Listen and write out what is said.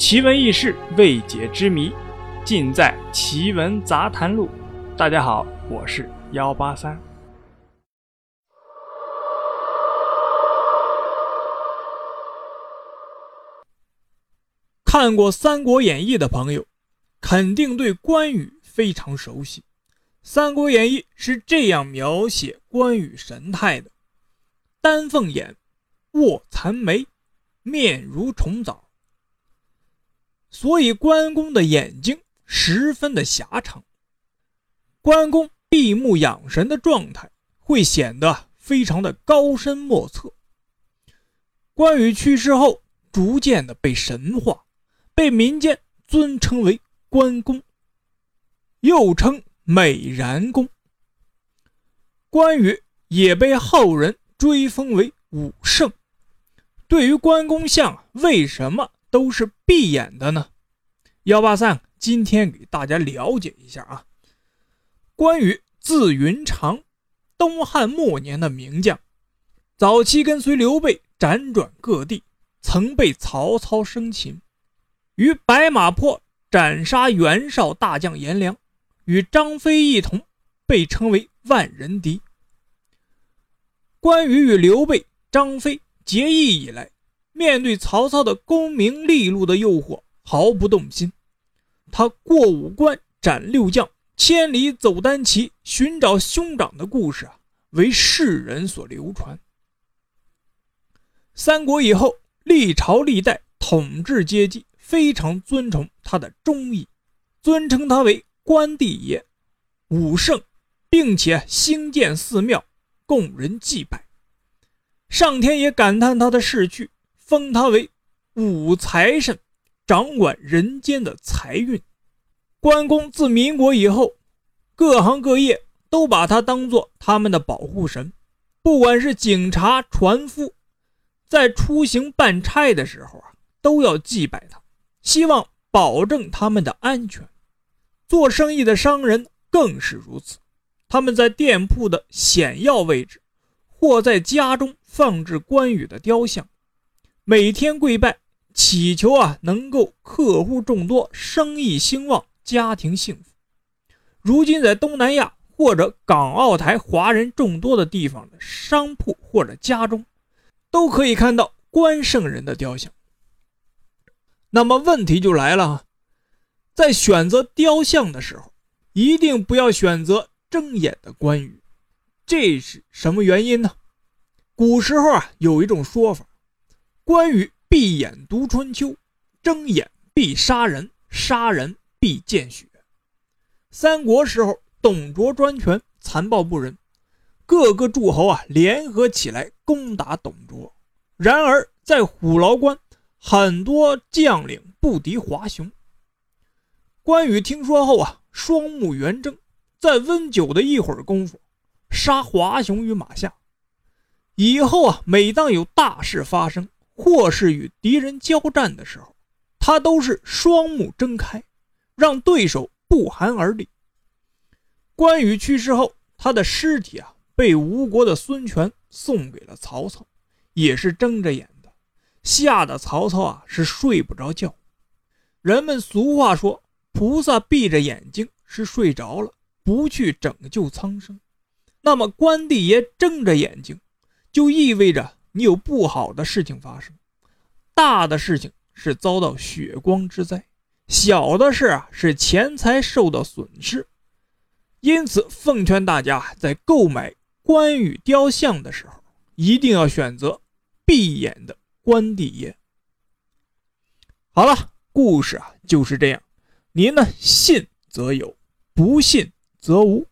奇闻异事、未解之谜，尽在《奇闻杂谈录》。大家好，我是幺八三。看过《三国演义》的朋友，肯定对关羽非常熟悉。《三国演义》是这样描写关羽神态的：丹凤眼，卧蚕眉，面如重枣。所以关公的眼睛十分的狭长。关公闭目养神的状态会显得非常的高深莫测。关羽去世后，逐渐的被神化，被民间尊称为关公，又称美髯公。关羽也被后人追封为武圣。对于关公像，为什么？都是闭眼的呢。幺八三今天给大家了解一下啊。关羽字云长，东汉末年的名将，早期跟随刘备辗转各地，曾被曹操生擒，于白马坡斩杀袁绍大将颜良，与张飞一同被称为万人敌。关羽与刘备、张飞结义以来。面对曹操的功名利禄的诱惑，毫不动心。他过五关斩六将，千里走单骑寻找兄长的故事啊，为世人所流传。三国以后，历朝历代统治阶级非常尊崇他的忠义，尊称他为关帝爷、武圣，并且兴建寺庙供人祭拜。上天也感叹他的逝去。封他为武财神，掌管人间的财运。关公自民国以后，各行各业都把他当做他们的保护神。不管是警察、船夫，在出行办差的时候啊，都要祭拜他，希望保证他们的安全。做生意的商人更是如此，他们在店铺的显要位置，或在家中放置关羽的雕像。每天跪拜，祈求啊能够客户众多，生意兴旺，家庭幸福。如今在东南亚或者港澳台华人众多的地方的商铺或者家中，都可以看到关圣人的雕像。那么问题就来了，在选择雕像的时候，一定不要选择睁眼的关羽，这是什么原因呢？古时候啊有一种说法。关羽闭眼读春秋，睁眼必杀人，杀人必见血。三国时候，董卓专权，残暴不仁，各个诸侯啊联合起来攻打董卓。然而在虎牢关，很多将领不敌华雄。关羽听说后啊，双目圆睁，在温酒的一会儿功夫，杀华雄于马下。以后啊，每当有大事发生，或是与敌人交战的时候，他都是双目睁开，让对手不寒而栗。关羽去世后，他的尸体啊被吴国的孙权送给了曹操，也是睁着眼的，吓得曹操啊是睡不着觉。人们俗话说，菩萨闭着眼睛是睡着了，不去拯救苍生。那么关帝爷睁着眼睛，就意味着。你有不好的事情发生，大的事情是遭到血光之灾，小的事啊是钱财受到损失。因此，奉劝大家在购买关羽雕像的时候，一定要选择闭眼的关帝爷。好了，故事啊就是这样，您呢信则有，不信则无。